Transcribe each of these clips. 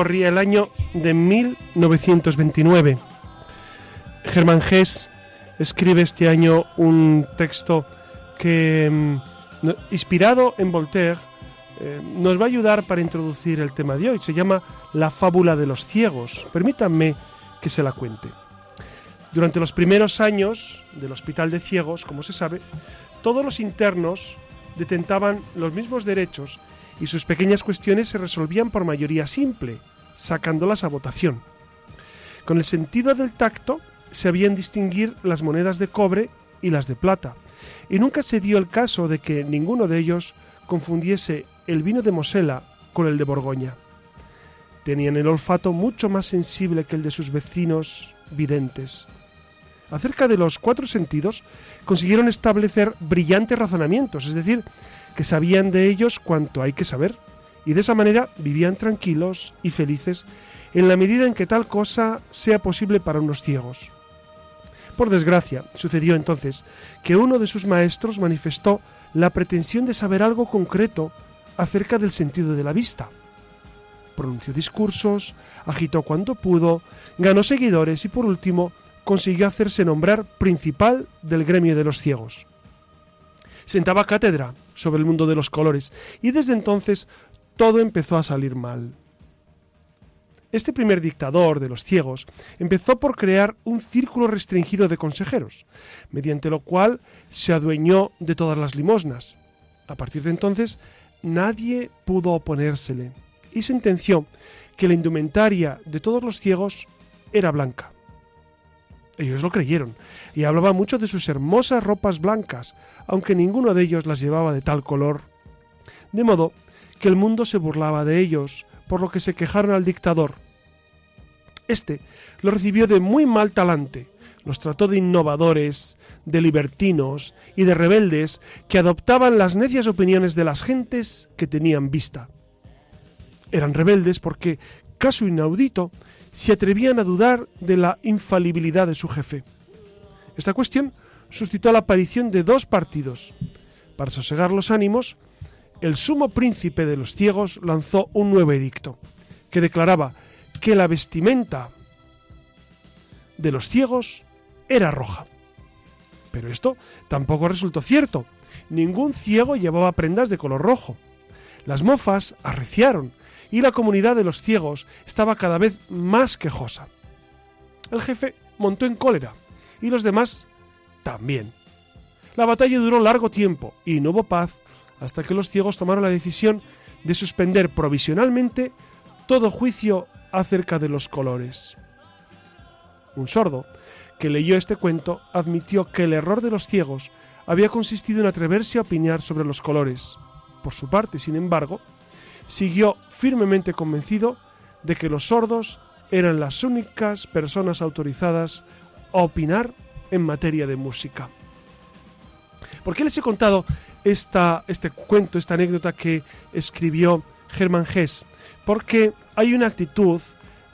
Corría el año de 1929. Germán Gess escribe este año un texto que, mm, inspirado en Voltaire, eh, nos va a ayudar para introducir el tema de hoy. Se llama La fábula de los ciegos. Permítanme que se la cuente. Durante los primeros años del Hospital de Ciegos, como se sabe, todos los internos detentaban los mismos derechos y sus pequeñas cuestiones se resolvían por mayoría simple, sacándolas a votación. Con el sentido del tacto se habían distinguir las monedas de cobre y las de plata, y nunca se dio el caso de que ninguno de ellos confundiese el vino de Mosela con el de Borgoña. Tenían el olfato mucho más sensible que el de sus vecinos videntes. Acerca de los cuatro sentidos consiguieron establecer brillantes razonamientos, es decir, que sabían de ellos cuanto hay que saber, y de esa manera vivían tranquilos y felices en la medida en que tal cosa sea posible para unos ciegos. Por desgracia, sucedió entonces que uno de sus maestros manifestó la pretensión de saber algo concreto acerca del sentido de la vista. Pronunció discursos, agitó cuanto pudo, ganó seguidores y por último consiguió hacerse nombrar principal del gremio de los ciegos. Sentaba cátedra sobre el mundo de los colores y desde entonces todo empezó a salir mal. Este primer dictador de los ciegos empezó por crear un círculo restringido de consejeros, mediante lo cual se adueñó de todas las limosnas. A partir de entonces, nadie pudo oponérsele y sentenció que la indumentaria de todos los ciegos era blanca. Ellos lo creyeron y hablaba mucho de sus hermosas ropas blancas, aunque ninguno de ellos las llevaba de tal color. De modo que el mundo se burlaba de ellos, por lo que se quejaron al dictador. Este lo recibió de muy mal talante, los trató de innovadores, de libertinos y de rebeldes que adoptaban las necias opiniones de las gentes que tenían vista. Eran rebeldes porque, caso inaudito, se atrevían a dudar de la infalibilidad de su jefe. Esta cuestión suscitó la aparición de dos partidos. Para sosegar los ánimos, el sumo príncipe de los ciegos lanzó un nuevo edicto, que declaraba que la vestimenta de los ciegos era roja. Pero esto tampoco resultó cierto. Ningún ciego llevaba prendas de color rojo. Las mofas arreciaron y la comunidad de los ciegos estaba cada vez más quejosa. El jefe montó en cólera y los demás también. La batalla duró largo tiempo y no hubo paz hasta que los ciegos tomaron la decisión de suspender provisionalmente todo juicio acerca de los colores. Un sordo, que leyó este cuento, admitió que el error de los ciegos había consistido en atreverse a opinar sobre los colores. Por su parte, sin embargo, siguió firmemente convencido de que los sordos eran las únicas personas autorizadas a opinar en materia de música. ¿Por qué les he contado esta, este cuento, esta anécdota que escribió Hermann Hesse, porque hay una actitud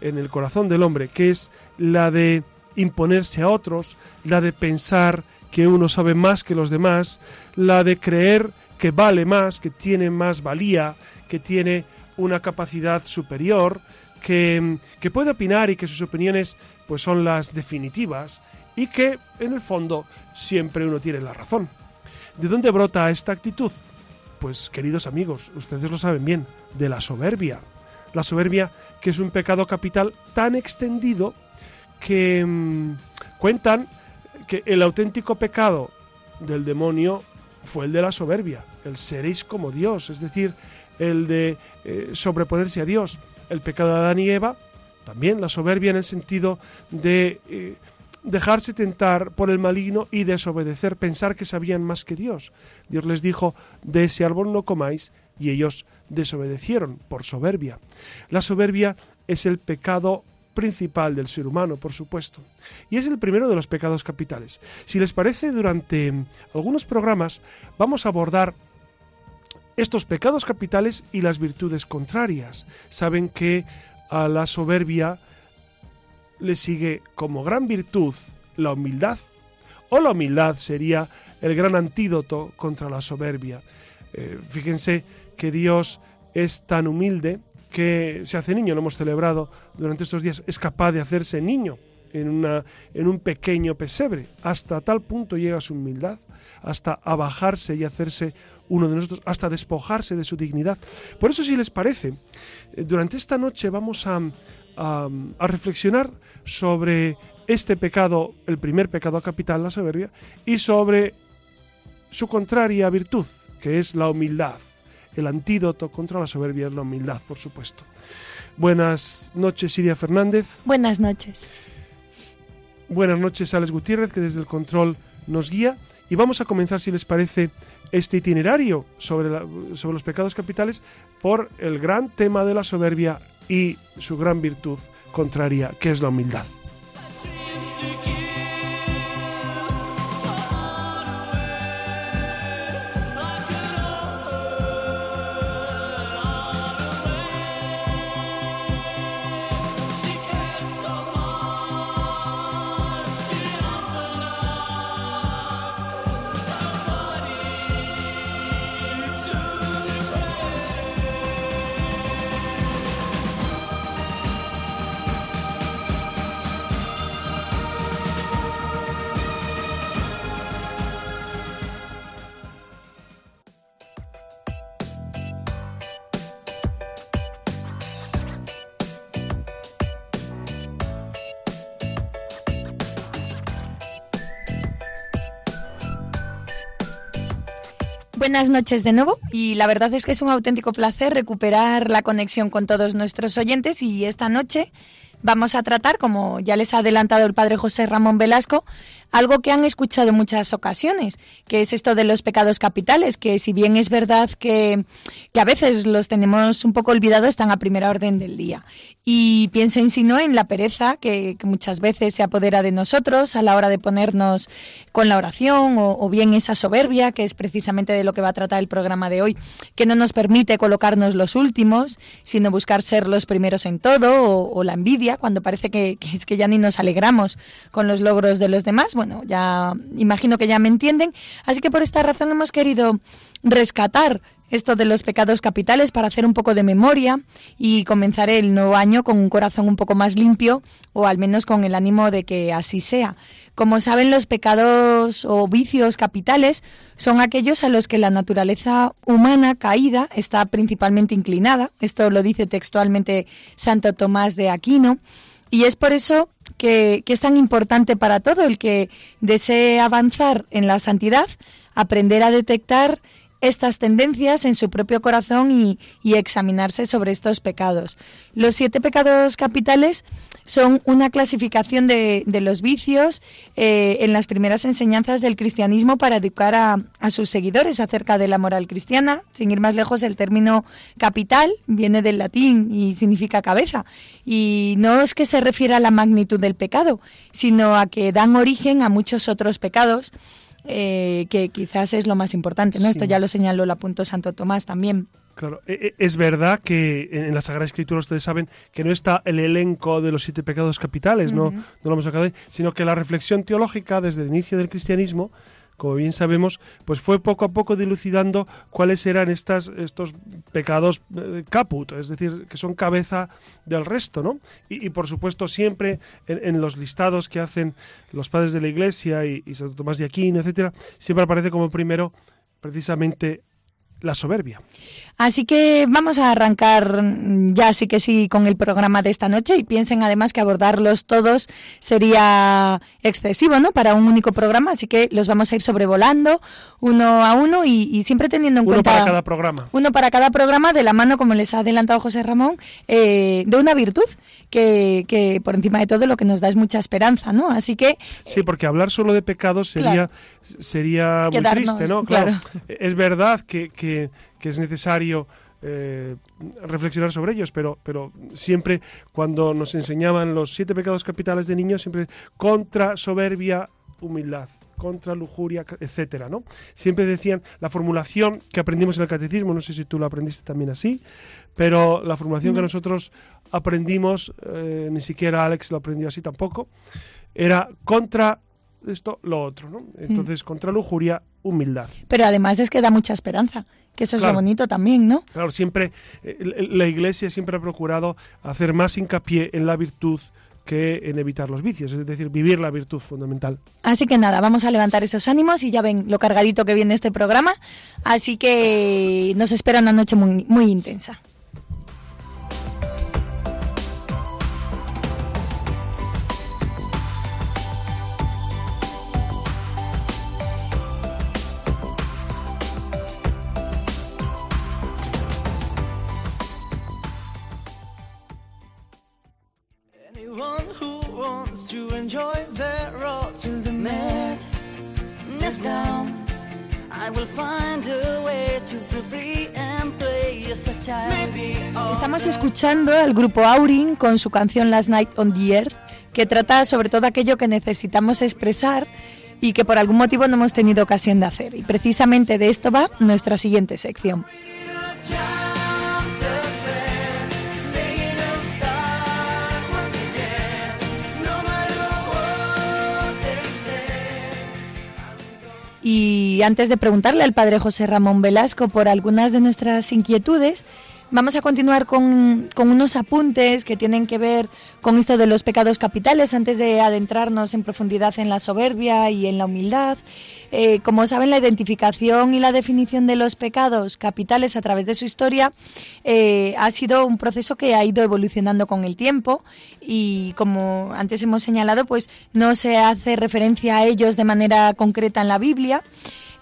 en el corazón del hombre que es la de imponerse a otros, la de pensar que uno sabe más que los demás, la de creer que vale más, que tiene más valía, que tiene una capacidad superior, que, que puede opinar y que sus opiniones pues son las definitivas y que en el fondo siempre uno tiene la razón. ¿De dónde brota esta actitud? Pues queridos amigos, ustedes lo saben bien, de la soberbia. La soberbia que es un pecado capital tan extendido que mm, cuentan que el auténtico pecado del demonio fue el de la soberbia, el seréis como Dios, es decir, el de eh, sobreponerse a Dios. El pecado de Adán y Eva, también la soberbia en el sentido de eh, dejarse tentar por el maligno y desobedecer, pensar que sabían más que Dios. Dios les dijo, de ese árbol no comáis, y ellos desobedecieron por soberbia. La soberbia es el pecado principal del ser humano, por supuesto. Y es el primero de los pecados capitales. Si les parece, durante algunos programas vamos a abordar estos pecados capitales y las virtudes contrarias. Saben que a la soberbia le sigue como gran virtud la humildad, o la humildad sería el gran antídoto contra la soberbia. Eh, fíjense que Dios es tan humilde que se hace niño, lo hemos celebrado durante estos días, es capaz de hacerse niño en, una, en un pequeño pesebre. Hasta tal punto llega su humildad, hasta abajarse y hacerse uno de nosotros, hasta despojarse de su dignidad. Por eso, si les parece, eh, durante esta noche vamos a, a, a reflexionar sobre este pecado, el primer pecado capital, la soberbia, y sobre su contraria virtud, que es la humildad. El antídoto contra la soberbia es la humildad, por supuesto. Buenas noches, Siria Fernández. Buenas noches. Buenas noches, Alex Gutiérrez, que desde el control nos guía. Y vamos a comenzar, si les parece, este itinerario sobre, sobre los pecados capitales por el gran tema de la soberbia y su gran virtud contraria, que es la humildad. Buenas noches de nuevo y la verdad es que es un auténtico placer recuperar la conexión con todos nuestros oyentes y esta noche vamos a tratar, como ya les ha adelantado el padre José Ramón Velasco, algo que han escuchado en muchas ocasiones, que es esto de los pecados capitales, que si bien es verdad que, que a veces los tenemos un poco olvidados, están a primera orden del día. Y piensen si no en la pereza que, muchas veces se apodera de nosotros a la hora de ponernos con la oración o, bien esa soberbia, que es precisamente de lo que va a tratar el programa de hoy, que no nos permite colocarnos los últimos, sino buscar ser los primeros en todo o la envidia, cuando parece que, que, es que ya ni nos alegramos con los logros de los demás. Bueno, ya imagino que ya me entienden. Así que por esta razón hemos querido rescatar esto de los pecados capitales para hacer un poco de memoria y comenzar el nuevo año con un corazón un poco más limpio o al menos con el ánimo de que así sea. Como saben, los pecados o vicios capitales son aquellos a los que la naturaleza humana caída está principalmente inclinada. Esto lo dice textualmente Santo Tomás de Aquino. Y es por eso que, que, es tan importante para todo el que desee avanzar en la santidad, aprender a detectar estas tendencias en su propio corazón y, examinarse sobre estos pecados. Los siete pecados capitales son una clasificación de, de los vicios eh, en las primeras enseñanzas del cristianismo para educar a, a, sus seguidores acerca de la moral cristiana. Sin ir más lejos, el término capital viene del latín y significa cabeza. Y no es que se refiera a la magnitud del pecado, sino a que dan origen a muchos otros pecados eh, que quizás es lo más importante. ¿no? Sí. Esto ya lo señaló el apunto Santo Tomás también. Claro, es verdad que en la Sagrada Escritura ustedes saben que no está el elenco de los siete pecados capitales, uh -huh. no, no lo hemos sacado, sino que la reflexión teológica desde el inicio del cristianismo como bien sabemos, pues fue poco a poco dilucidando cuáles eran estas, estos pecados eh, caput, es decir, que son cabeza del resto, ¿no? Y, por supuesto siempre en, en, los listados que hacen los padres de la Iglesia y, y Santo Tomás de Aquino, etcétera, siempre aparece como primero precisamente la soberbia. Así que vamos a arrancar ya sí que sí con el programa de esta noche y piensen además que abordarlos todos sería excesivo, ¿no? Para un único programa, así que los vamos a ir sobrevolando uno a uno y, siempre teniendo en cuenta... Uno para cada programa. Uno para cada programa de la mano, como les ha adelantado José Ramón, eh, de una virtud que, que, por encima de todo lo que nos da es mucha esperanza, ¿no? Así que... Sí, porque hablar solo de pecados sería, sería muy triste, ¿no? Claro. Es verdad que, que que es necesario eh, reflexionar sobre ellos, pero, pero siempre cuando nos enseñaban los siete pecados capitales de niños, siempre contra soberbia, humildad contra lujuria, etcétera, ¿no? Siempre decían la formulación que aprendimos en el catecismo, no sé si tú lo aprendiste también así, pero la formulación que nosotros aprendimos, eh, ni siquiera Alex lo aprendió así tampoco, era contra esto, lo otro, ¿no? Entonces, contra lujuria, humildad. Pero además es que da mucha esperanza que eso es lo bonito también, ¿no? Claro, siempre eh, la Iglesia siempre ha procurado hacer más hincapié en la virtud que en evitar los vicios, es decir, vivir la virtud fundamental. Así que nada, vamos a levantar esos ánimos y ya ven lo cargadito que viene este programa, así que nos espera una noche muy, muy intensa. Estamos escuchando al grupo Aurin con su canción Last Night on the Earth, que trata sobre todo aquello que necesitamos expresar y que por algún motivo no hemos tenido ocasión de hacer. Y precisamente de esto va nuestra siguiente sección. Y antes de preguntarle al padre José Ramón Velasco por algunas de nuestras inquietudes, Vamos a continuar con, unos apuntes que tienen que ver con esto de los pecados capitales antes de adentrarnos en profundidad en la soberbia y en la humildad. Eh, como saben, la identificación y la definición de los pecados capitales a través de su historia eh, ha sido un proceso que ha ido evolucionando con el tiempo y como antes hemos señalado, pues no se hace referencia a ellos de manera concreta en la Biblia.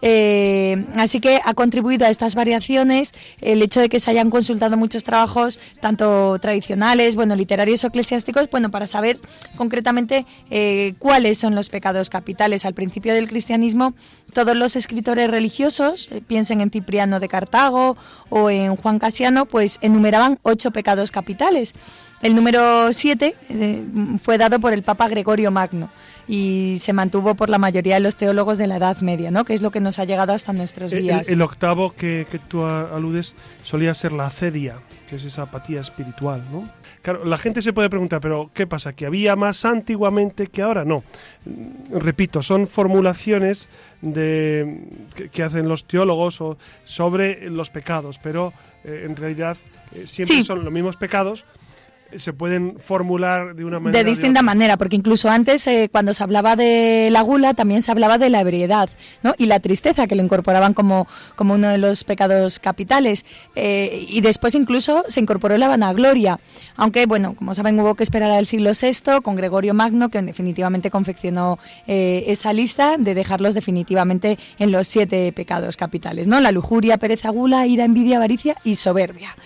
Eh, así que ha contribuido a estas variaciones el hecho de que se hayan consultado muchos trabajos, tanto tradicionales, bueno, literarios o eclesiásticos, bueno, para saber concretamente eh, cuáles son los pecados capitales. Al principio del cristianismo, todos los escritores religiosos, eh, piensen en Cipriano de Cartago o en Juan Casiano, pues enumeraban ocho pecados capitales. El número siete fue dado por el Papa Gregorio Magno y se mantuvo por la mayoría de los teólogos de la Edad Media, ¿no? que es lo que nos ha llegado hasta nuestros días. El, octavo que, que, tú aludes solía ser la acedia, que es esa apatía espiritual. ¿no? Claro, la gente se puede preguntar, pero ¿qué pasa? ¿Que había más antiguamente que ahora? No. Repito, son formulaciones de, que, hacen los teólogos sobre los pecados, pero eh, en realidad eh, siempre son los mismos pecados se pueden formular de una manera. De distinta manera, porque incluso antes, eh, cuando se hablaba de la gula, también se hablaba de la ebriedad ¿no? y la tristeza, que lo incorporaban como, como uno de los pecados capitales. Eh, y después incluso se incorporó la vanagloria, aunque, bueno, como saben, hubo que esperar al siglo VI con Gregorio Magno, que definitivamente confeccionó eh, esa lista de dejarlos definitivamente en los siete pecados capitales, ¿no? La lujuria, pereza, gula, ira, envidia, avaricia y soberbia.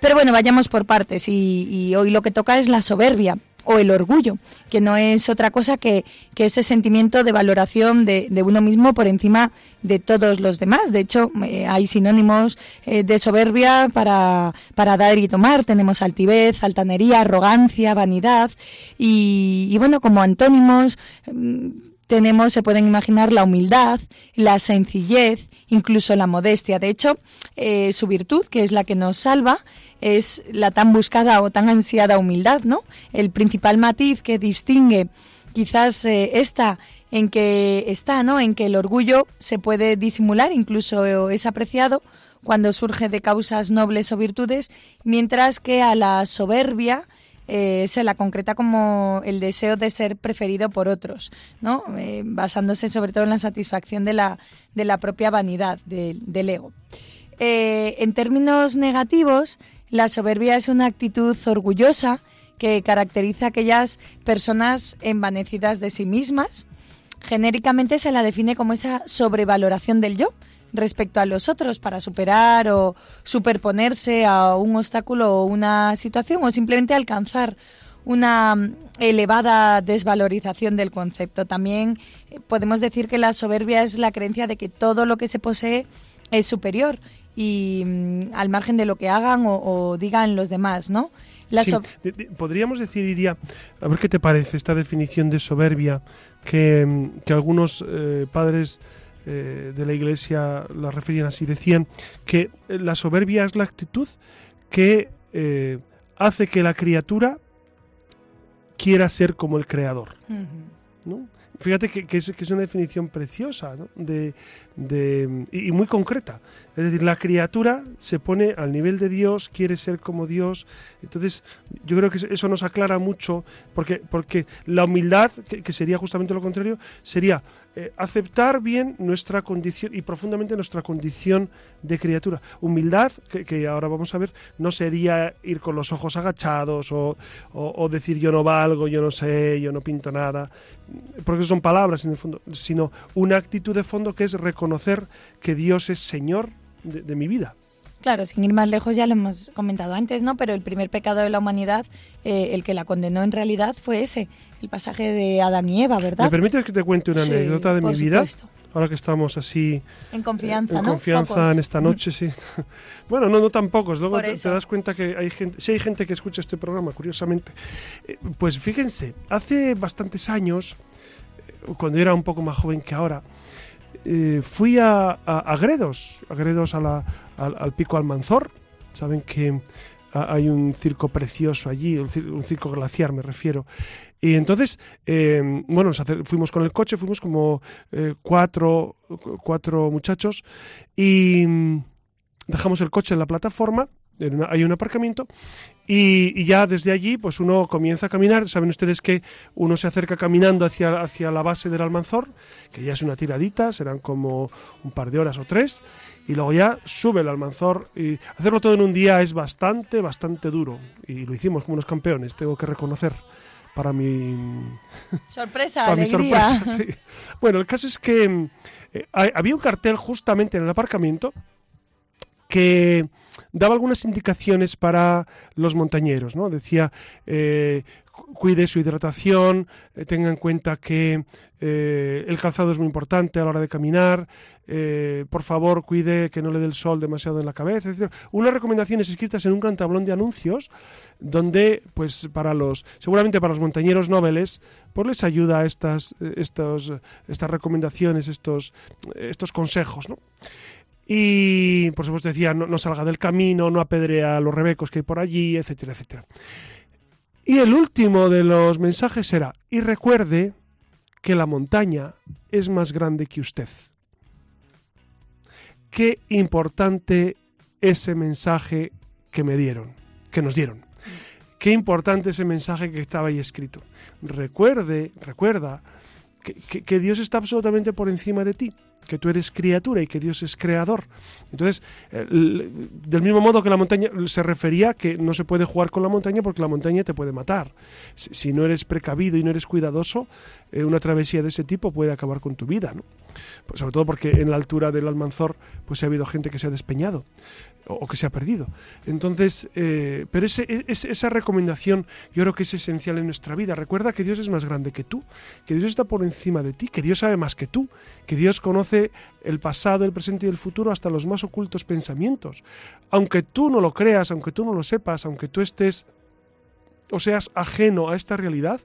Pero bueno, vayamos por partes y, hoy lo que toca es la soberbia o el orgullo, que no es otra cosa que, ese sentimiento de valoración de, uno mismo por encima de todos los demás. De hecho, eh, hay sinónimos eh, de soberbia para, para, dar y tomar. Tenemos altivez, altanería, arrogancia, vanidad y, y bueno, como antónimos mm, tenemos, se pueden imaginar, la humildad, la sencillez, incluso la modestia. De hecho, eh, su virtud, que es la que nos salva, es la tan buscada o tan ansiada humildad, ¿no? El principal matiz que distingue quizás eh, esta en que está, ¿no? En que el orgullo se puede disimular, incluso es apreciado cuando surge de causas nobles o virtudes, mientras que a la soberbia eh, se la concreta como el deseo de ser preferido por otros, ¿no? Eh, basándose sobre todo en la satisfacción de la, de la propia vanidad del ego. Eh, en términos negativos, la soberbia es una actitud orgullosa que caracteriza a aquellas personas envanecidas de sí mismas. Genéricamente se la define como esa sobrevaloración del yo respecto a los otros para superar o superponerse a un obstáculo o una situación o simplemente alcanzar una mm, elevada desvalorización del concepto. También eh, podemos decir que la soberbia es la creencia de que todo lo que se posee es superior y mm, al margen de lo que hagan o, digan los demás, ¿no? podríamos decir, Iria, a ver qué te parece esta definición de soberbia que, mm, algunos eh, padres eh, de la Iglesia la referían así. Decían que la soberbia es la actitud que hace que la criatura quiera ser como el creador. ¿no? Fíjate que, es, que, es, una definición preciosa de, y muy concreta. Es decir, la criatura se pone al nivel de Dios, quiere ser como Dios. Entonces, yo creo que eso nos aclara mucho, porque, porque la humildad, que, sería justamente lo contrario, sería eh, aceptar bien nuestra condición y profundamente nuestra condición de criatura. Humildad, que, ahora vamos a ver, no sería ir con los ojos agachados o, o decir yo no valgo, yo no sé, yo no pinto nada, porque son palabras en el fondo, sino una actitud de fondo que es reconocer que Dios es Señor de, mi vida. Claro, sin ir más lejos ya lo hemos comentado antes, ¿no? Pero el primer pecado de la humanidad, eh, el que la condenó en realidad fue ese, el pasaje de Adán y Eva, ¿verdad? ¿Me permites que te cuente una anécdota de mi vida? Ahora que estamos así... En confianza, En confianza en esta noche, sí. bueno, no, no tan pocos. Luego te, das cuenta que hay gente, si hay gente que escucha este programa, curiosamente. Eh, pues fíjense, hace bastantes años, eh, cuando era un poco más joven que ahora, eh, fui a, a, Gredos, a Gredos al, al, Pico Almanzor. Saben que hay un circo precioso allí, un, circo glaciar me refiero. Y entonces, eh, bueno, fuimos con el coche, fuimos como eh, cuatro, cuatro muchachos y mm, dejamos el coche en la plataforma hay un aparcamiento y, ya desde allí pues uno comienza a caminar. Saben ustedes que uno se acerca caminando hacia, hacia la base del Almanzor, que ya es una tiradita, serán como un par de horas o tres, y luego ya sube el Almanzor y hacerlo todo en un día es bastante, bastante duro. Y lo hicimos como unos campeones, tengo que reconocer para mi sorpresa, para Mi sorpresa Bueno, el caso es que eh, había un cartel justamente en el aparcamiento que daba algunas indicaciones para los montañeros, ¿no? Decía, eh, cuide su hidratación, eh, tenga en cuenta que eh, el calzado es muy importante a la hora de caminar, por favor cuide que no le dé el sol demasiado en la cabeza, etc. Unas recomendaciones escritas en un gran tablón de anuncios donde, pues para los, seguramente para los montañeros nobles, pues les ayuda estas, estos, estas recomendaciones, estos, estos consejos, ¿no? Y por supuesto decía, no, salga del camino, no apedrea a los rebecos que hay por allí, etcétera, etcétera. Y el último de los mensajes era, y recuerde que la montaña es más grande que usted. Qué importante ese mensaje que me dieron, que nos dieron. Qué importante ese mensaje que estaba ahí escrito. Recuerde, recuerda que Dios está absolutamente por encima de ti que tú eres criatura y que Dios es creador. Entonces, del mismo modo que la montaña se refería que no se puede jugar con la montaña porque la montaña te puede matar. Si, no eres precavido y no eres cuidadoso, eh, una travesía de ese tipo puede acabar con tu vida, ¿no? Pues sobre todo porque en la altura del Almanzor pues ha habido gente que se ha despeñado o, que se ha perdido. Entonces, eh, pero ese, esa recomendación yo creo que es esencial en nuestra vida. Recuerda que Dios es más grande que tú, que Dios está por encima de ti, que Dios sabe más que tú, que Dios conoce el pasado, el presente y el futuro hasta los más ocultos pensamientos. Aunque tú no lo creas, aunque tú no lo sepas, aunque tú estés o seas ajeno a esta realidad,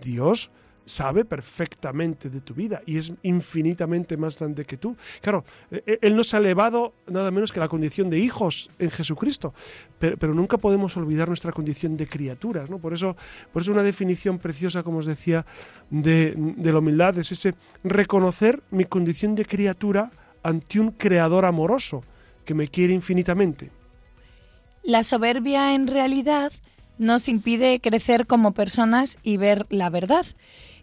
Dios sabe perfectamente de tu vida y es infinitamente más grande que tú. Claro, e, e, Él nos ha elevado nada menos que la condición de hijos en Jesucristo, pero, nunca podemos olvidar nuestra condición de criaturas. ¿no? Por, eso, por eso una definición preciosa, como os decía, de, de la humildad es ese reconocer mi condición de criatura ante un creador amoroso que me quiere infinitamente. La soberbia en realidad nos impide crecer como personas y ver la verdad.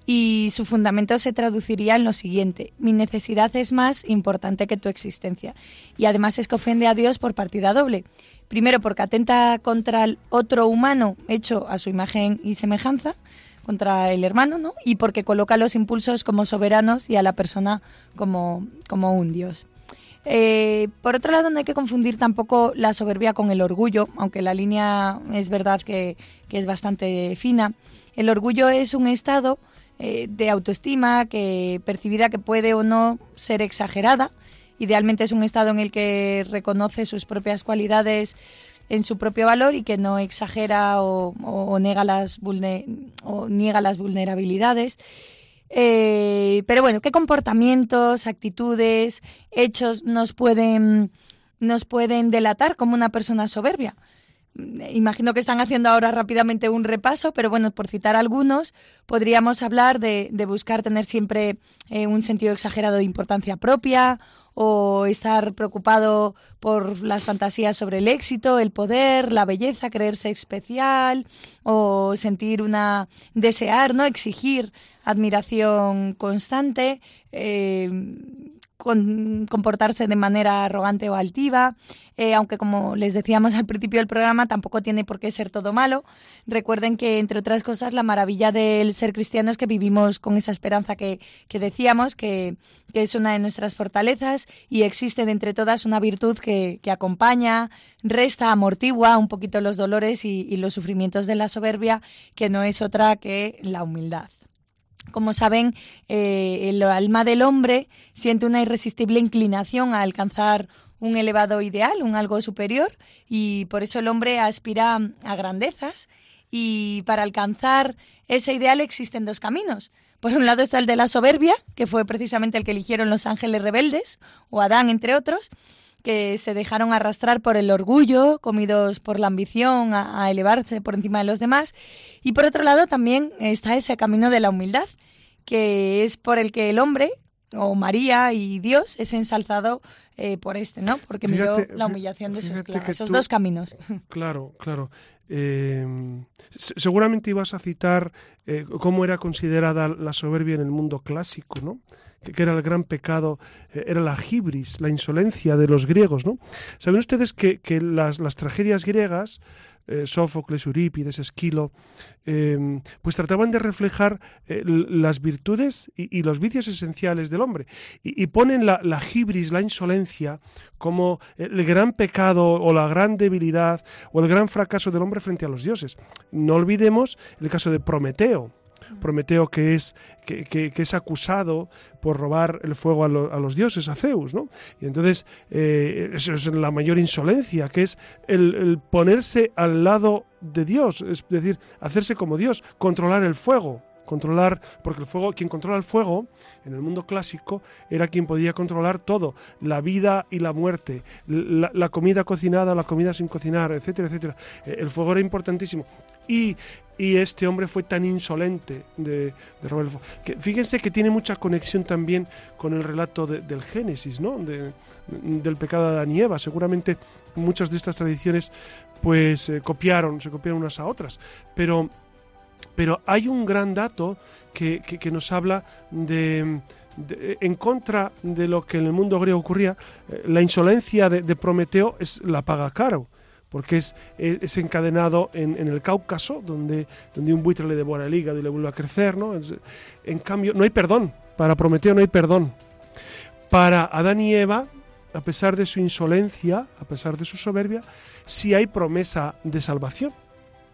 Y su fundamento se traduciría en lo siguiente, mi necesidad es más importante que tu existencia. Y además es que ofende a Dios por partida doble. Primero porque atenta contra el otro humano hecho a su imagen y semejanza, contra el hermano, ¿no? Y porque coloca los impulsos como soberanos y a la persona como, como un Dios. Eh, por otro lado, no hay que confundir tampoco la soberbia con el orgullo, aunque la línea es verdad que, que es bastante fina. El orgullo es un estado eh, de autoestima que percibida que puede o no ser exagerada. Idealmente es un estado en el que reconoce sus propias cualidades en su propio valor y que no exagera o, niega, las vulnerabilidades. Eh, pero bueno, ¿qué comportamientos, actitudes, hechos nos pueden, nos pueden delatar como una persona soberbia? Imagino que están haciendo ahora rápidamente un repaso, pero bueno, por citar algunos, podríamos hablar de, buscar tener siempre eh, un sentido exagerado de importancia propia o estar preocupado por las fantasías sobre el éxito, el poder, la belleza, creerse especial o sentir una desear, no exigir admiración constante, eh, comportarse de manera arrogante o altiva, eh, aunque como les decíamos al principio del programa, tampoco tiene por qué ser todo malo. Recuerden que, entre otras cosas, la maravilla del ser cristiano es que vivimos con esa esperanza que, decíamos, que, es una de nuestras fortalezas y existe de entre todas una virtud que, acompaña, resta, amortigua un poquito los dolores y los sufrimientos de la soberbia, que no es otra que la humildad. Como saben, eh, el alma del hombre siente una irresistible inclinación a alcanzar un elevado ideal, un algo superior, y por eso el hombre aspira a grandezas. Y para alcanzar ese ideal existen dos caminos. Por un lado está el de la soberbia, que fue precisamente el que eligieron los ángeles rebeldes, o Adán, entre otros, que se dejaron arrastrar por el orgullo, comidos por la ambición a, elevarse por encima de los demás. Y por otro lado también está ese camino de la humildad, que es por el que el hombre, o María y Dios, es ensalzado eh, por este, ¿no? Porque miró la humillación de sus esos dos caminos. Claro, claro. Eh, seguramente ibas a citar eh, cómo era considerada la soberbia en el mundo clásico, ¿no? Que era el gran pecado, eh, era la hibris, la insolencia de los griegos, ¿no? Saben ustedes que, las, tragedias griegas, eh, Sófocles, Eurípides, Esquilo, em, pues trataban de reflejar eh, las virtudes y, los vicios esenciales del hombre. Y, ponen la, la hibris, la insolencia, como el gran pecado o la gran debilidad o el gran fracaso del hombre frente a los dioses. No olvidemos el caso de Prometeo Prometeo que es, que, es acusado por robar el fuego a, los dioses, a Zeus, ¿no? Y entonces eh, eso es la mayor insolencia, que es el, ponerse al lado de Dios, es decir, hacerse como Dios, controlar el fuego controlar, porque el fuego, quien controla el fuego en el mundo clásico era quien podía controlar todo, la vida y la muerte, la, comida cocinada, la comida sin cocinar, etcétera, etcétera. Eh, el fuego era importantísimo. Y, este hombre fue tan insolente de, de robar Que, fíjense que tiene mucha conexión también con el relato del Génesis, ¿no? del pecado de Adán y Eva. Seguramente muchas de estas tradiciones pues eh, copiaron, se copiaron unas a otras. Pero, pero hay un gran dato que, nos habla de, en contra de lo que en el mundo griego ocurría, eh, la insolencia de, de Prometeo es la paga caro porque es, es encadenado en, el Cáucaso, donde, donde un buitre le devora el hígado y le vuelve a crecer. ¿no? En cambio, no hay perdón. Para Prometeo no hay perdón. Para Adán y Eva, a pesar de su insolencia, a pesar de su soberbia, sí hay promesa de salvación,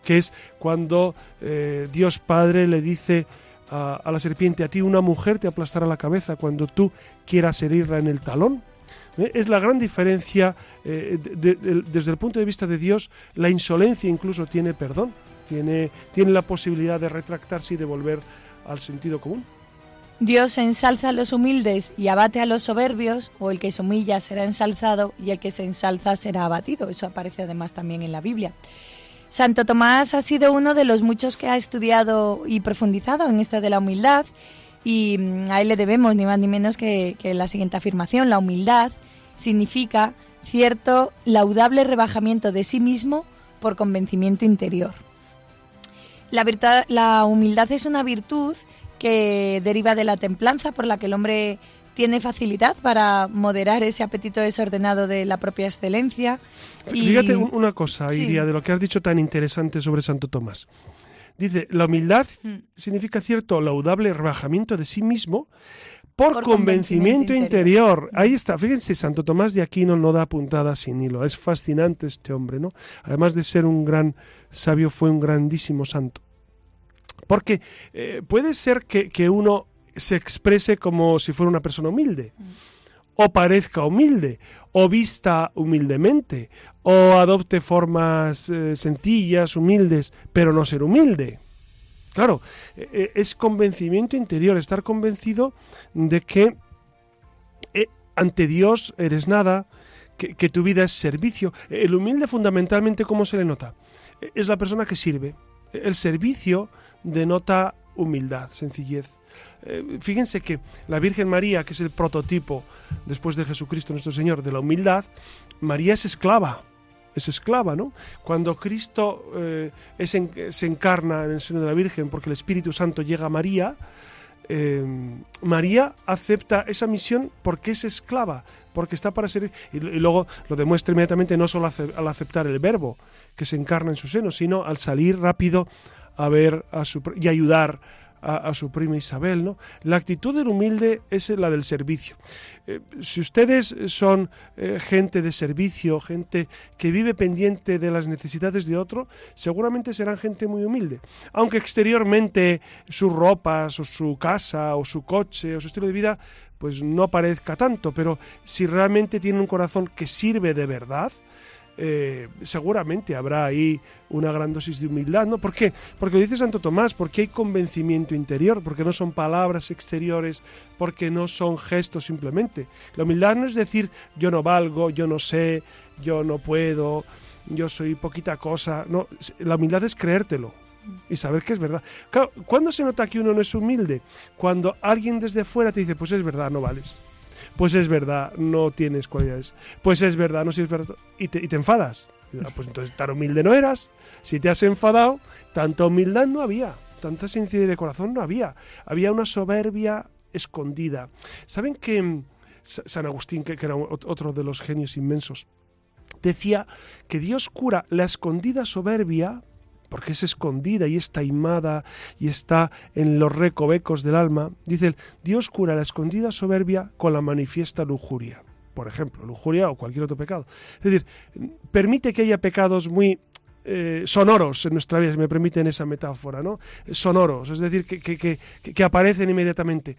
que es cuando eh, Dios Padre le dice a, la serpiente, a ti una mujer te aplastará la cabeza cuando tú quieras herirla en el talón. ¿Eh? Es la gran diferencia eh, desde el punto de vista de Dios. La insolencia incluso tiene perdón, tiene, tiene la posibilidad de retractarse y de volver al sentido común. Dios ensalza a los humildes y abate a los soberbios, o el que se humilla será ensalzado y el que se ensalza será abatido. Eso aparece además también en la Biblia. Santo Tomás ha sido uno de los muchos que ha estudiado y profundizado en esto de la humildad y mm, a él le debemos ni más ni menos que, la siguiente afirmación. La humildad significa cierto laudable rebajamiento de sí mismo por convencimiento interior. La, la humildad es una virtud que deriva de la templanza por la que el hombre tiene facilidad para moderar ese apetito desordenado de la propia excelencia. Y... Fíjate una cosa, Iria, de lo que has dicho tan interesante sobre Santo Tomás. Dice, la humildad mm. significa cierto laudable rebajamiento de sí mismo por, convencimiento, interior. Mm. Ahí está, fíjense, Santo Tomás de Aquino no da puntada sin hilo. Es fascinante este hombre, ¿no? Además de ser un gran sabio, fue un grandísimo santo. Porque eh, puede ser que, uno se exprese como si fuera una persona humilde, mm. O parezca humilde, o vista humildemente, o adopte formas eh, sencillas, humildes, pero no ser humilde. Claro, e, e, es convencimiento interior, estar convencido de que eh, ante Dios eres nada, que, que, tu vida es servicio. El humilde fundamentalmente, ¿cómo se le nota? E, es la persona que sirve. El servicio denota humildad, sencillez. Eh, fíjense que la Virgen María, que es el prototipo después de Jesucristo nuestro Señor de la humildad, María es esclava es esclava, ¿no? Cuando Cristo eh, se encarna en el seno de la Virgen porque el Espíritu Santo llega a María, eh, María acepta esa misión porque es esclava, porque está para ser... Y, luego lo demuestra inmediatamente no solo al aceptar el verbo que se encarna en su seno, sino al salir rápido a ver a su, y ayudar a, su prima Isabel. ¿no? La actitud del humilde es la del servicio. Eh, si ustedes son eh, gente de servicio, gente que vive pendiente de las necesidades de otro, seguramente serán gente muy humilde. Aunque exteriormente sus ropas o su casa o su coche o su estilo de vida pues no parezca tanto, pero si realmente tiene un corazón que sirve de verdad, eh, seguramente habrá ahí una gran dosis de humildad, ¿no? ¿Por qué? Porque lo dice Santo Tomás, porque hay convencimiento interior, porque no son palabras exteriores, porque no son gestos simplemente. La humildad no es decir yo no valgo, yo no sé, yo no puedo, yo soy poquita cosa, no, la humildad es creértelo, y saber que es verdad. Claro, ¿Cuándo se nota que uno no es humilde? Cuando alguien desde fuera te dice, pues es verdad, no vales pues es verdad, no tienes cualidades. Pues es verdad, no sirves verdad. Y te, y te enfadas. Ah, pues entonces tan humilde no eras. Si te has enfadado, tanta humildad no había. Tanta sinceridad de corazón no había. Había una soberbia escondida. ¿Saben que mm, San Agustín, que era otro de los genios inmensos, decía que Dios cura la escondida soberbia porque es escondida y es taimada y está en los recovecos del alma, dice Dios cura la escondida soberbia con la manifiesta lujuria. Por ejemplo, lujuria o cualquier otro pecado. Es decir, permite que haya pecados muy eh, sonoros en nuestra vida, si me permiten esa metáfora, ¿no? Sonoros, es decir, que, que, que, aparecen inmediatamente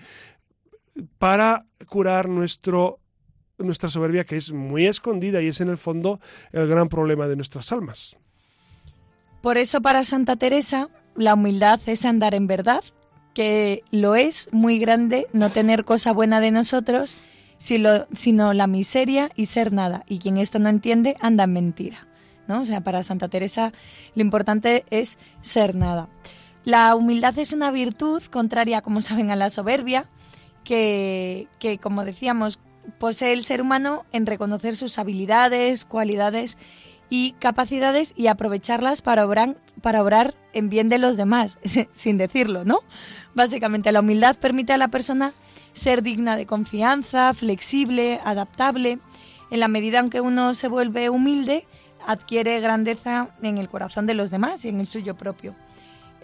para curar nuestro nuestra soberbia que es muy escondida y es en el fondo el gran problema de nuestras almas. Por eso para Santa Teresa la humildad es andar en verdad, que lo es muy grande no tener cosa buena de nosotros, sino la miseria y ser nada. Y quien esto no entiende anda en mentira. ¿no? O sea, para Santa Teresa lo importante es ser nada. La humildad es una virtud contraria, como saben, a la soberbia, que, que como decíamos, posee el ser humano en reconocer sus habilidades, cualidades y capacidades y aprovecharlas para obrar, para obrar en bien de los demás, sin decirlo, ¿no? Básicamente la humildad permite a la persona ser digna de confianza, flexible, adaptable. En la medida en que uno se vuelve humilde, adquiere grandeza en el corazón de los demás y en el suyo propio.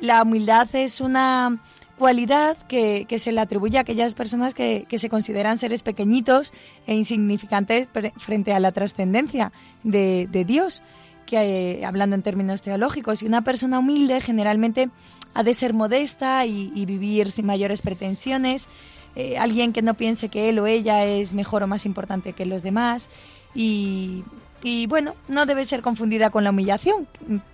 La humildad es una cualidad que, se le atribuye a aquellas personas que, se consideran seres pequeñitos e insignificantes frente a la trascendencia de, Dios, que eh, hablando en términos teológicos, y una persona humilde generalmente ha de ser modesta y, vivir sin mayores pretensiones, eh, alguien que no piense que él o ella es mejor o más importante que los demás y y bueno, no debe ser confundida con la humillación,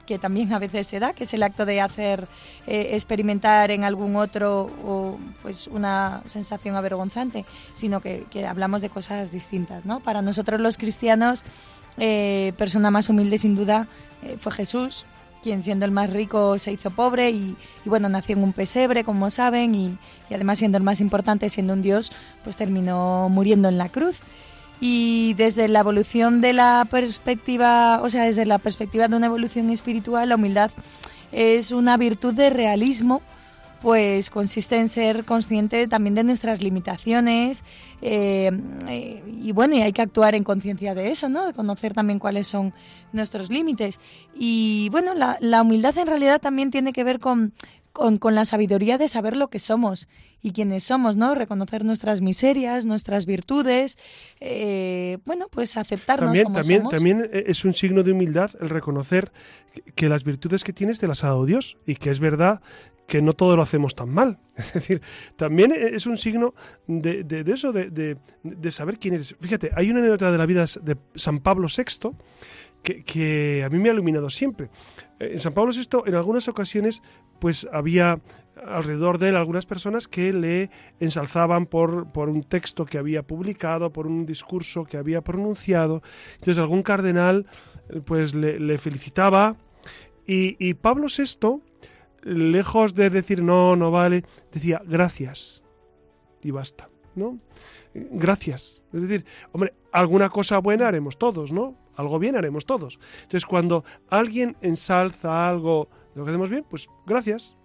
que también a veces se da, que es el acto de hacer eh, experimentar en algún otro o, pues una sensación avergonzante, sino que, hablamos de cosas distintas. ¿no? Para nosotros los cristianos, eh, persona más humilde sin duda eh, fue Jesús, quien siendo el más rico se hizo pobre y, bueno, nació en un pesebre, como saben, y, y además siendo el más importante, siendo un Dios, pues terminó muriendo en la cruz y desde la evolución de la perspectiva, o sea, desde la perspectiva de una evolución espiritual, la humildad es una virtud de realismo pues consiste en ser consciente también de nuestras limitaciones eh, eh, y bueno, y hay que actuar en conciencia de eso, ¿no? De conocer también cuáles son nuestros límites. Y bueno, la, la humildad en realidad también tiene que ver con, con, con, la sabiduría de saber lo que somos y quiénes somos, ¿no? Reconocer nuestras miserias, nuestras virtudes, eh, bueno, pues aceptarnos también, como también, somos. También es un signo de humildad el reconocer que las virtudes que tienes te las ha dado Dios y que es verdad que no todo lo hacemos tan mal. Es decir, también es un signo de, de, eso, de, de, saber quién eres. Fíjate, hay una anécdota de la vida de San Pablo VI que, que, a mí me ha iluminado siempre. En San Pablo VI, en algunas ocasiones, pues había alrededor de él algunas personas que le ensalzaban por, por un texto que había publicado, por un discurso que había pronunciado. Entonces algún cardenal pues le felicitaba y, y Pablo VI lejos de decir no, no vale, decía gracias y basta, ¿no? Gracias. Es decir, hombre, alguna cosa buena haremos todos, ¿no? Algo bien haremos todos. Entonces, cuando alguien ensalza algo de lo que hacemos bien, pues gracias.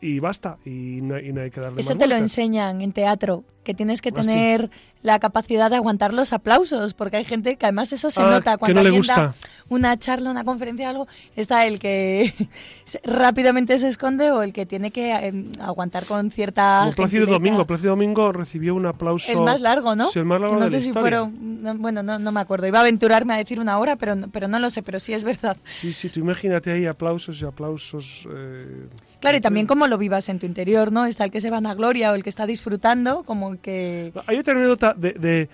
Y basta, y no, y no hay que darle Eso más te lo enseñan en teatro, que tienes que Ah, sí. La capacidad de aguantar los aplausos, porque hay gente que además eso se Ah, nota cuando no alguien da una charla, una conferencia, algo, está el que rápidamente se esconde o el que tiene que eh, aguantar con cierta Como Plácido. Domingo. Plácido Domingo recibió un aplauso. El más largo, ¿no? Sí, el más largo Que no de la sé si historia. fueron, no, bueno, no, no me acuerdo. Iba a aventurarme a decir una hora, pero, no- pero no lo sé, pero sí es verdad. Sí, sí, tú imagínate ahí aplausos y aplausos. eh, Claro, y también cómo lo vivas en tu interior, ¿no? Está el que se va a gloria o el que está disfrutando, como que... Hay otra anécdota de,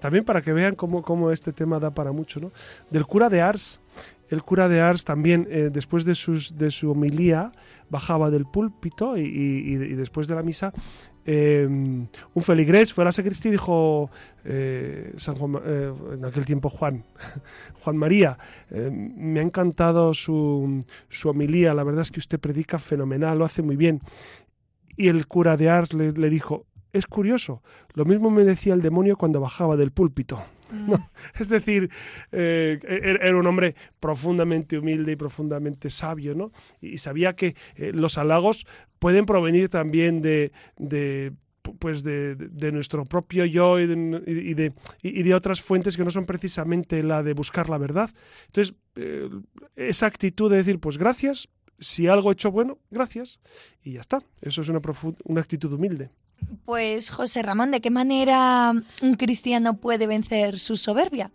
también para que vean cómo, cómo este tema da para mucho, ¿no? Del cura de Ars. El cura de Ars también, eh, después de, sus, de su homilía, bajaba del púlpito y, después de la misa, eh, un feligrés fue a la sacristía y dijo, eh, San Juan en aquel tiempo Juan, Juan María, me ha encantado su, su homilía, la verdad es que usted predica fenomenal, lo hace muy bien. Y el cura de Ars le dijo, es curioso, lo mismo me decía el demonio cuando bajaba del púlpito. No, es decir, eh, era era un hombre profundamente humilde y profundamente sabio, ¿no? Y sabía que eh, los halagos pueden provenir también de, de pues de, de nuestro propio yo y de, y de, y de otras fuentes que no son precisamente la de buscar la verdad. Entonces, eh, esa actitud de decir, pues gracias, si algo he hecho bueno, gracias, y ya está. Eso es una, una actitud humilde. Pues José Ramón, ¿de qué manera un cristiano puede vencer su soberbia?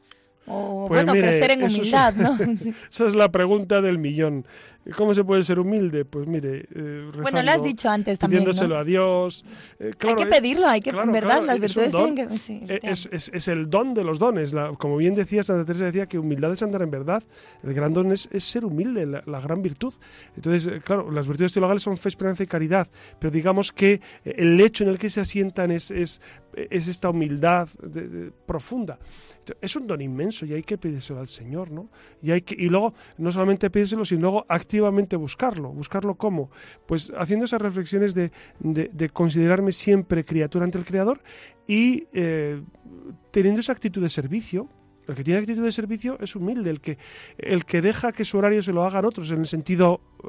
O Pues bueno, mire, crecer en es- humildad, ¿no? Esa es la pregunta del millón. ¿Cómo se puede ser humilde? Pues mire, eh, Bueno, lo has rezando, dicho antes también, pidiéndoselo ¿no? a Dios. Eh, claro, hay que eh, pedirlo, hay que, claro, verdad, claro, las virtudes tienen que... sí, Eh. Es, es- es el don de los dones. La- como bien decía Santa Teresa, decía que humildad es andar en verdad. El gran don es, es ser humilde, la, la gran virtud. Entonces, eh, claro, las virtudes teologales son fe, esperanza y caridad, pero digamos que el hecho en el que se asientan es, es, es esta humildad de- de- profunda. Es un don inmenso y hay que pedírselo al Señor, ¿no? Y, hay que, y luego, no solamente pedírselo, sino luego buscarlo. ¿Buscarlo cómo? Pues haciendo esas reflexiones de, de- de considerarme siempre criatura ante el Creador y eh, teniendo esa actitud de servicio. El que tiene actitud de servicio es humilde, el que, el que deja que su horario se lo hagan otros, en el sentido eh,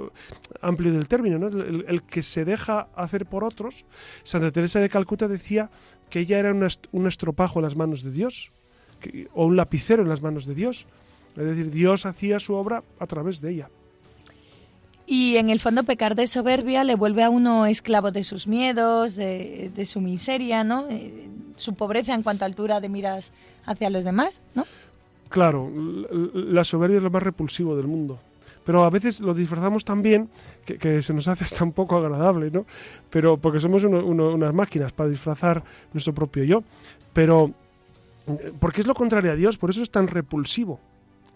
amplio del término, ¿no? el, que se deja hacer por otros. Santa Teresa de Calcuta decía que ella era un estropajo en las manos de Dios, que- o un lapicero en las manos de Dios. Es decir, Dios hacía su obra a través de ella. Y en el fondo pecar de soberbia le vuelve a uno esclavo de sus miedos, de, su miseria, ¿no? Eh, su pobreza en cuanto a altura de miras hacia los demás, ¿no? Claro, la soberbia es lo más repulsivo del mundo. Pero a veces lo disfrazamos tan bien que, se nos hace hasta un poco agradable, ¿no? Pero porque somos unas máquinas para disfrazar nuestro propio yo. Pero eh, porque es lo contrario a Dios, por eso es tan repulsivo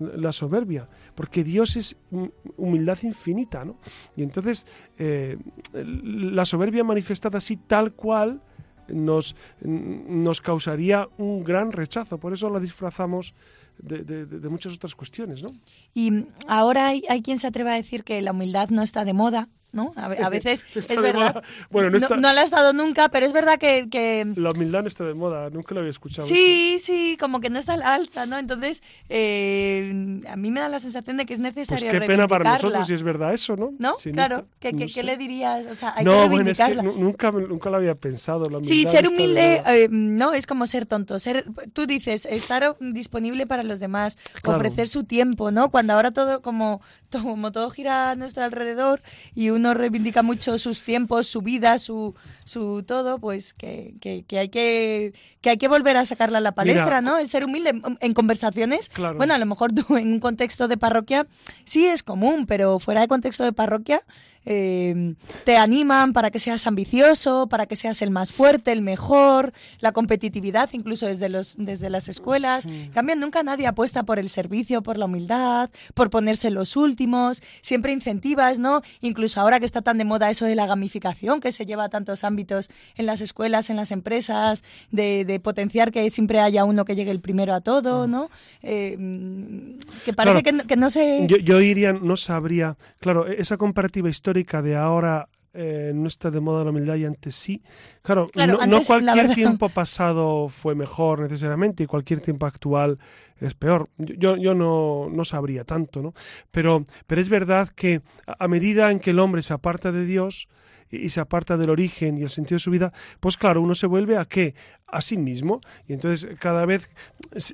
la soberbia, porque Dios es hum- humildad infinita, ¿no? Y entonces eh, la soberbia manifestada así tal cual nos, nos causaría un gran rechazo, por eso la disfrazamos de, de- de- muchas otras cuestiones, ¿no? Y ahora hay, hay quien se atreve a decir que la humildad no está de moda, ¿no? A, veces Está es verdad. Bueno, no está- no, la ha estado nunca, pero es verdad que, que- La humildad no está de moda, nunca lo había escuchado. sí, sí, como que no está a la alta, ¿no? Entonces, eh, a mí me da la sensación de que es Pues necesario qué pena para nosotros si es verdad eso, ¿no? ¿No? Si claro. está- ¿Qué, no qué- le dirías? O sea, hay no, que bueno, es que nunca, nunca lo había pensado. La Sí, ser humilde, eh, no, es como ser tonto. Ser, tú dices, estar disponible para los demás, Claro. ofrecer su tiempo, ¿no? Cuando ahora todo como, como todo gira a nuestro alrededor y uno reivindica mucho sus tiempos, su vida, su, su todo, pues que, que, que hay que que hay que volver a sacarla a la palestra, ¿no? El ser humilde en, en conversaciones. Claro. Bueno, a lo mejor tú en un contexto de parroquia sí es común, pero fuera de contexto de parroquia eh, te animan para que seas ambicioso, para que seas el más fuerte, el mejor, la competitividad incluso desde, los, desde las escuelas. En cambio, nunca nadie apuesta por el servicio, por la humildad, por ponerse los últimos, siempre incentivas, ¿no? Incluso ahora que está tan de moda eso de la gamificación, que se lleva a tantos ámbitos en las escuelas, en las empresas, de, de potenciar que siempre haya uno que llegue el primero a todo, ¿no? Eh, mm, que parece Claro. que, no- que no se... Yo, yo iría, no sabría. Claro, e- esa comparativa histórica de ahora eh, no está de moda la humildad y antes sí. Claro, Claro, no, antes, cualquier tiempo pasado fue mejor necesariamente y cualquier tiempo actual es peor. Yo, yo no, no sabría tanto, ¿no? Pero, pero es verdad que a a medida en que el hombre se aparta de Dios y y se aparta del origen y el sentido de su vida, pues claro, uno se vuelve a qué? A sí mismo. Y entonces cada vez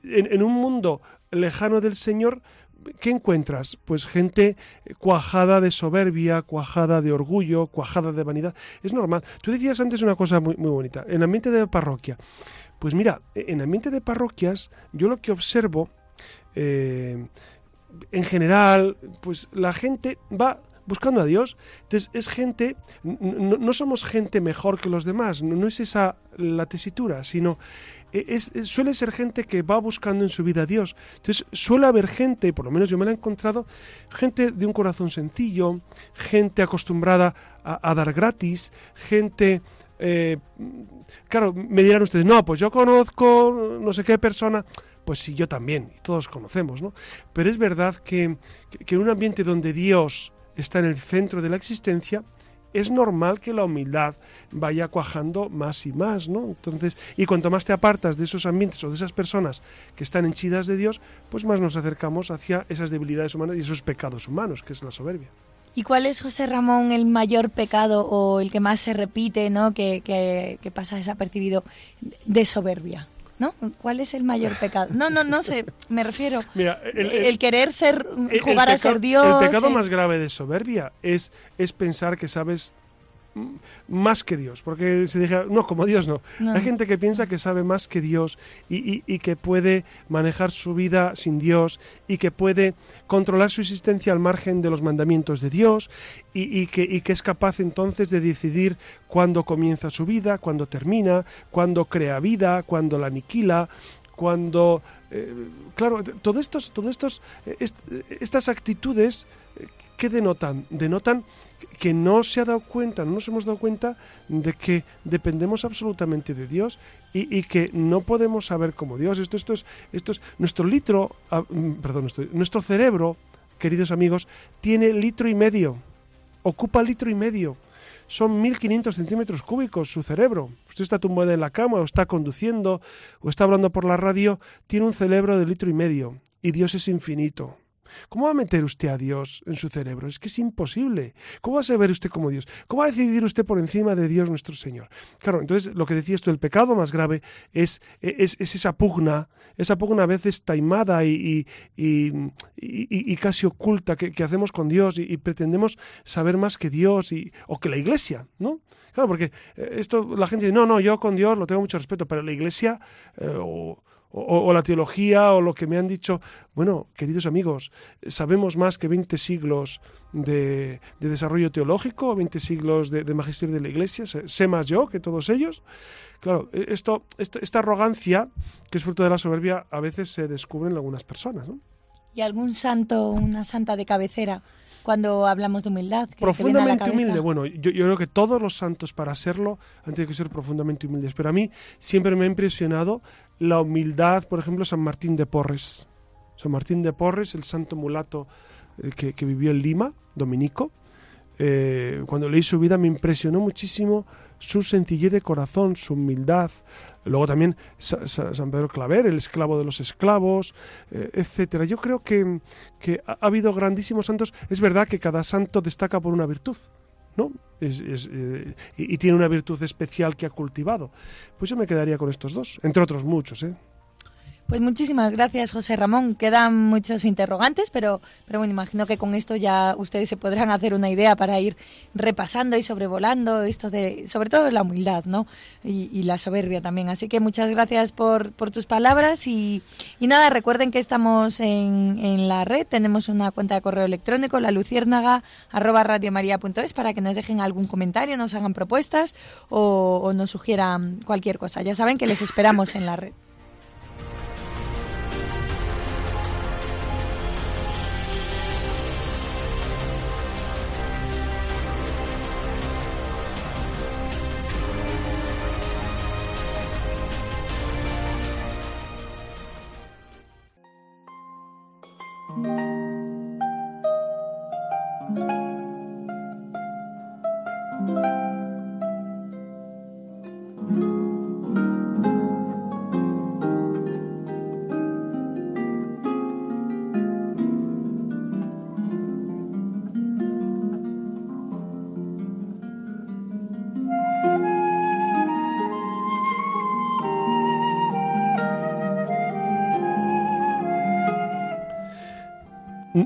en, en un mundo lejano del Señor, ¿qué encuentras? Pues gente cuajada de soberbia, cuajada de orgullo, cuajada de vanidad. Es normal. Tú decías antes una cosa muy, muy bonita. En ambiente de parroquia. Pues mira, en ambiente de parroquias, yo lo que observo, eh, en general, pues la gente va buscando a Dios. Entonces es gente, no, somos gente mejor que los demás, no, es esa la tesitura, sino e- es, suele ser gente que va buscando en su vida a Dios. Entonces suele haber gente, por lo menos yo me la he encontrado, gente de un corazón sencillo, gente acostumbrada a, dar gratis, gente... eh, claro, me dirán ustedes, no, pues yo conozco no sé qué persona, pues sí, yo también, y todos conocemos, ¿no? Pero es verdad que- que en un ambiente donde Dios está en el centro de la existencia, es normal que la humildad vaya cuajando más y más, ¿no? Entonces, y cuanto más te apartas de esos ambientes o de esas personas que están henchidas de Dios, pues más nos acercamos hacia esas debilidades humanas y esos pecados humanos, que es la soberbia. ¿Y cuál es, José Ramón, el mayor pecado o el que más se repite, ¿no? que, que, que pasa desapercibido de soberbia? ¿No? ¿Cuál es el mayor pecado? No, no, no sé, me refiero. Mira, El, el- el- querer ser, jugar a ser Dios. El pecado el- más grave de soberbia es, es pensar que sabes más que Dios. Porque se dice, no, como Dios no. No. Hay gente que piensa que sabe más que Dios y, y- y que puede manejar su vida sin Dios y que puede controlar su existencia al margen de los mandamientos de Dios y, y que, y que es capaz entonces de decidir cuándo comienza su vida, cuándo termina, cuándo crea vida, cuándo la aniquila, cuando eh, claro todo estos todo estos eh, est- estas actitudes eh, qué denotan denotan que no se ha dado cuenta no nos hemos dado cuenta de que dependemos absolutamente de Dios y, que no podemos saber como Dios esto esto es esto es nuestro litro ah, mm, perdón nuestro, nuestro cerebro queridos amigos tiene litro y medio ocupa litro y medio son 1500 centímetros cúbicos su cerebro. Usted está tumbado en la cama o está conduciendo o está hablando por la radio, tiene un cerebro de litro y medio y Dios es infinito. ¿Cómo va a meter usted a Dios en su cerebro? Es que es imposible. ¿Cómo va a saber usted como Dios? ¿Cómo va a decidir usted por encima de Dios nuestro Señor? Claro, entonces lo que decías tú, el pecado más grave es, es, es esa pugna, esa pugna a veces taimada y, casi oculta que, hacemos con Dios y, y pretendemos saber más que Dios y, o que la Iglesia, ¿no? Claro, porque eh, esto la gente dice, no, no, yo con Dios lo tengo mucho respeto, pero la Iglesia eh, o, o- o la teología o lo que me han dicho, bueno, queridos amigos, sabemos más que 20 siglos de, de desarrollo teológico, 20 siglos de, de magisterio de la Iglesia, sé, más yo que todos ellos. Claro, e- esto, esta, esta arrogancia, que es fruto de la soberbia, a veces se descubre en algunas personas, ¿no? ¿Y algún santo, una santa de cabecera, cuando hablamos de humildad? que profundamente humilde. Bueno, yo, yo creo que todos los santos para serlo han tenido que ser profundamente humildes. Pero a mí siempre me ha impresionado la humildad, por ejemplo, San Martín de Porres. San Martín de Porres, el santo mulato eh, que, que vivió en Lima, dominico, eh, cuando leí su vida me impresionó muchísimo su sencillez de corazón, su humildad. Luego también San Pedro Claver, el esclavo de los esclavos, eh, etcétera. Yo creo que, que, ha habido grandísimos santos. Es verdad que cada santo destaca por una virtud. ¿No? Es, eh, y, tiene una virtud especial que ha cultivado. Pues yo me quedaría con estos dos, entre otros muchos. ¿eh? Pues muchísimas gracias, José Ramón. Quedan muchos interrogantes, pero, pero bueno, imagino que con esto ya ustedes se podrán hacer una idea para ir repasando y sobrevolando esto de, sobre todo la humildad, ¿no? Y, la soberbia también. Así que muchas gracias por, tus palabras y, nada, recuerden que estamos en, la red, tenemos una cuenta de correo electrónico, la luciérnaga para que nos dejen algún comentario, nos hagan propuestas o nos sugieran cualquier cosa. Ya saben que les esperamos en la red.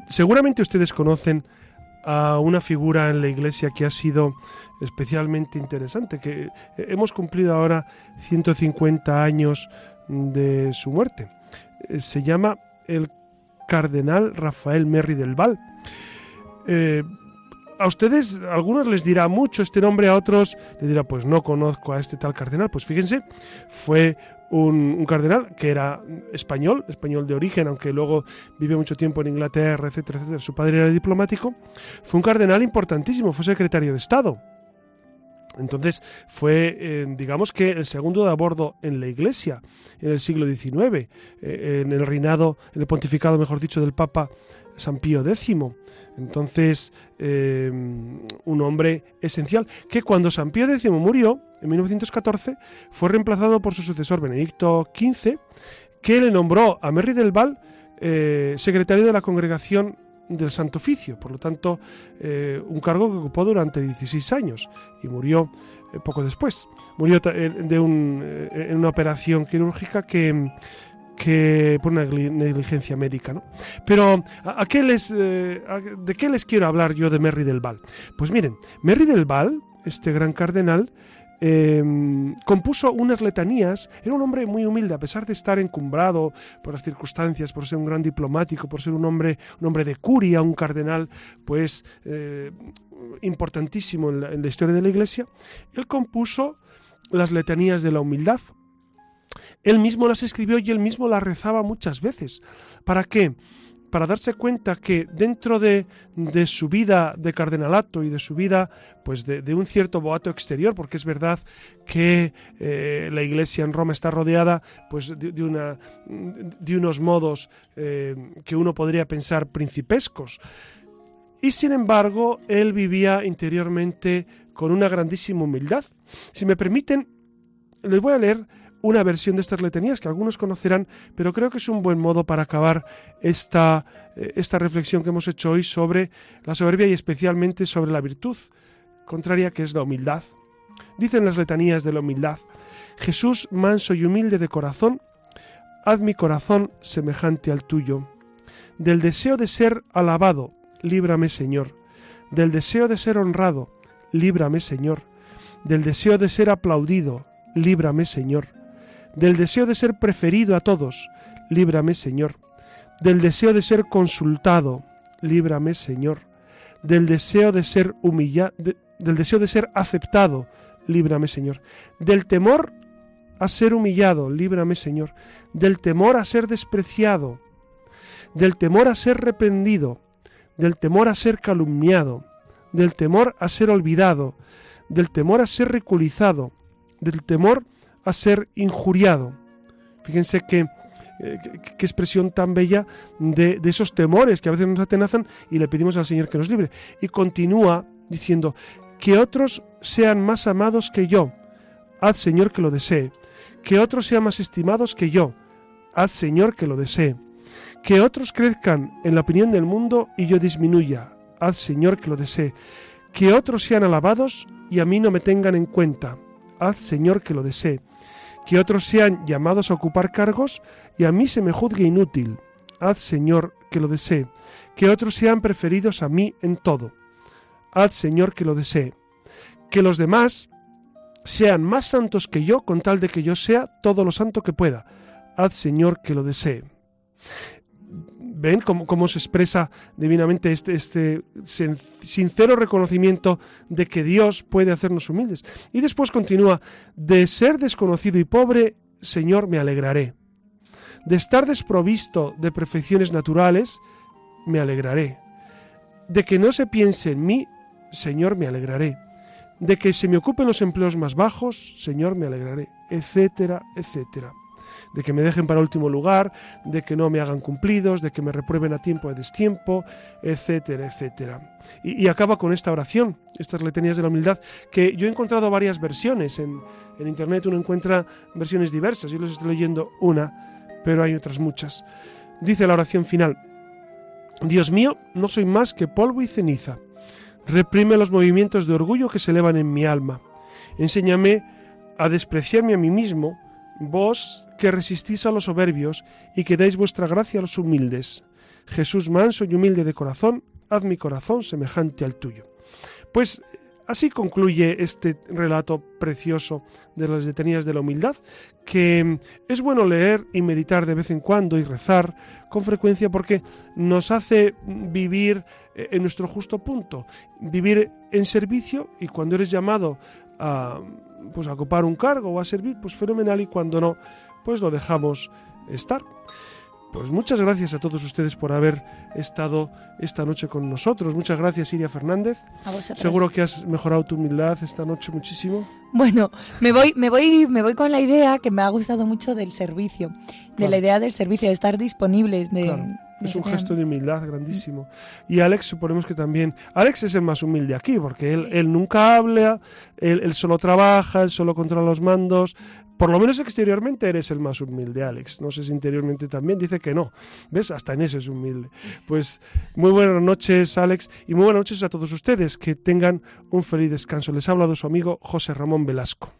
Seguramente ustedes conocen a una figura en la iglesia que ha sido especialmente interesante, que hemos cumplido ahora 150 años de su muerte. Eh, se llama el cardenal Rafael Merri del Val. Eh, a ustedes, a algunos les dirá mucho este nombre, a otros les dirá, pues no conozco a este tal cardenal. Pues fíjense, fue un, cardenal que era español, español de origen, aunque luego vive mucho tiempo en Inglaterra, etcétera, etcétera. Su padre era diplomático. Fue un cardenal importantísimo, fue secretario de Estado. Entonces fue, eh, digamos que, el segundo de a bordo en la Iglesia en el siglo XIX, eh, en el reinado, en el pontificado, mejor dicho, del Papa San Pío X. Entonces, eh, un hombre esencial que cuando San Pío X murió, en 1914, fue reemplazado por su sucesor Benedicto XV, que le nombró a Merry del Val eh, secretario de la congregación del Santo Oficio, por lo tanto, eh, un cargo que ocupó durante 16 años y murió poco después. Murió de en una operación quirúrgica que que por una negligencia médica. ¿no? Pero, ¿a, qué les, eh, ¿de qué les quiero hablar yo de Merry del Val? Pues miren, Merry del Val, este gran cardenal, em, compuso unas letanías. Era un hombre muy humilde, a pesar de estar encumbrado por las circunstancias, por ser un gran diplomático, por ser un hombre, un hombre de curia, un cardenal, pues eh, importantísimo en la, en la historia de la Iglesia. Él compuso las letanías de la humildad, él mismo las escribió y él mismo las rezaba muchas veces. ¿Para qué? Para darse cuenta que dentro de, de su vida de cardenalato y de su vida, pues de, un cierto boato exterior, porque es verdad que eh, la iglesia en Roma está rodeada pues de, unos modos eh, que uno podría pensar principescos. Y sin embargo, él vivía interiormente con una grandísima humildad. Si me permiten, les voy a leer una versión de estas letanías que algunos conocerán, pero creo que es un buen modo para acabar esta, eh, esta reflexión que hemos hecho hoy sobre la soberbia y especialmente sobre la virtud contraria que es la humildad. Dicen las letanías de la humildad, Jesús manso y humilde de corazón, haz mi corazón semejante al tuyo. Del deseo de ser alabado, líbrame Señor. Del deseo de ser honrado, líbrame Señor. Del deseo de ser aplaudido, líbrame Señor del deseo de ser preferido a todos, líbrame Señor, del deseo de ser consultado, líbrame Señor, del deseo de ser humillado, del deseo de ser aceptado, líbrame Señor, del temor a ser humillado, líbrame Señor, del temor a ser despreciado, del temor a ser reprendido, del temor a ser calumniado, del temor a ser olvidado, del temor a ser ridiculizado, del temor a ser injuriado. Fíjense qué, eh, qué expresión tan bella de, esos temores que a veces nos atenazan y le pedimos al Señor que nos libre. Y continúa diciendo, que otros sean más amados que yo, haz Señor que lo desee, que otros sean más estimados que yo, haz Señor que lo desee, que otros crezcan en la opinión del mundo y yo disminuya, haz Señor que lo desee, que otros sean alabados y a mí no me tengan en cuenta, haz Señor que lo desee, que otros sean llamados a ocupar cargos y a mí se me juzgue inútil, haz Señor que lo desee, que otros sean preferidos a mí en todo, haz Señor que lo desee, que los demás sean más santos que yo con tal de que yo sea todo lo santo que pueda, haz Señor que lo desee. ¿Ven cómo, se expresa divinamente este, este sincero reconocimiento de que Dios puede hacernos humildes? Y después continúa, de ser desconocido y pobre, Señor, me alegraré. De estar desprovisto de perfecciones naturales, me alegraré. De que no se piense en mí, Señor, me alegraré. De que se me ocupen los empleos más bajos, Señor, me alegraré, etcétera, etcétera de que me dejen para último lugar, de que no me hagan cumplidos, de que me reprueben a tiempo y a destiempo, etcétera, etcétera. Y, acaba con esta oración, estas letanías de la humildad, que yo he encontrado varias versiones. En, en Internet uno encuentra versiones diversas, yo les estoy leyendo una, pero hay otras muchas. Dice la oración final, Dios mío, no soy más que polvo y ceniza. Reprime los movimientos de orgullo que se elevan en mi alma. Enséñame a despreciarme a mí mismo, vos que resistís a los soberbios y que dais vuestra gracia a los humildes. Jesús manso y humilde de corazón, haz mi corazón semejante al tuyo. Pues así concluye este relato precioso de las letanías de la humildad, que es bueno leer y meditar de vez en cuando y rezar con frecuencia porque nos hace vivir en nuestro justo punto, vivir en servicio y cuando eres llamado a pues a ocupar un cargo o a servir, pues fenomenal y cuando no, pues lo dejamos estar. Pues muchas gracias a todos ustedes por haber estado esta noche con nosotros. Muchas gracias, Iria Fernández. Seguro que has mejorado tu humildad esta noche muchísimo. Bueno, me voy, me voy, me voy con la idea que me ha gustado mucho del servicio, de la idea del servicio, de estar disponibles, de, es un gesto de humildad grandísimo. Y Alex, suponemos que también. Alex es el más humilde aquí, porque él, él nunca habla, él, solo trabaja, él solo controla los mandos. Por lo menos exteriormente eres el más humilde, Alex. No sé si interiormente también. Dice que no. ¿Ves? Hasta en eso es humilde. Pues muy buenas noches, Alex, y muy buenas noches a todos ustedes. Que tengan un feliz descanso. Les ha hablado su amigo José Ramón Velasco.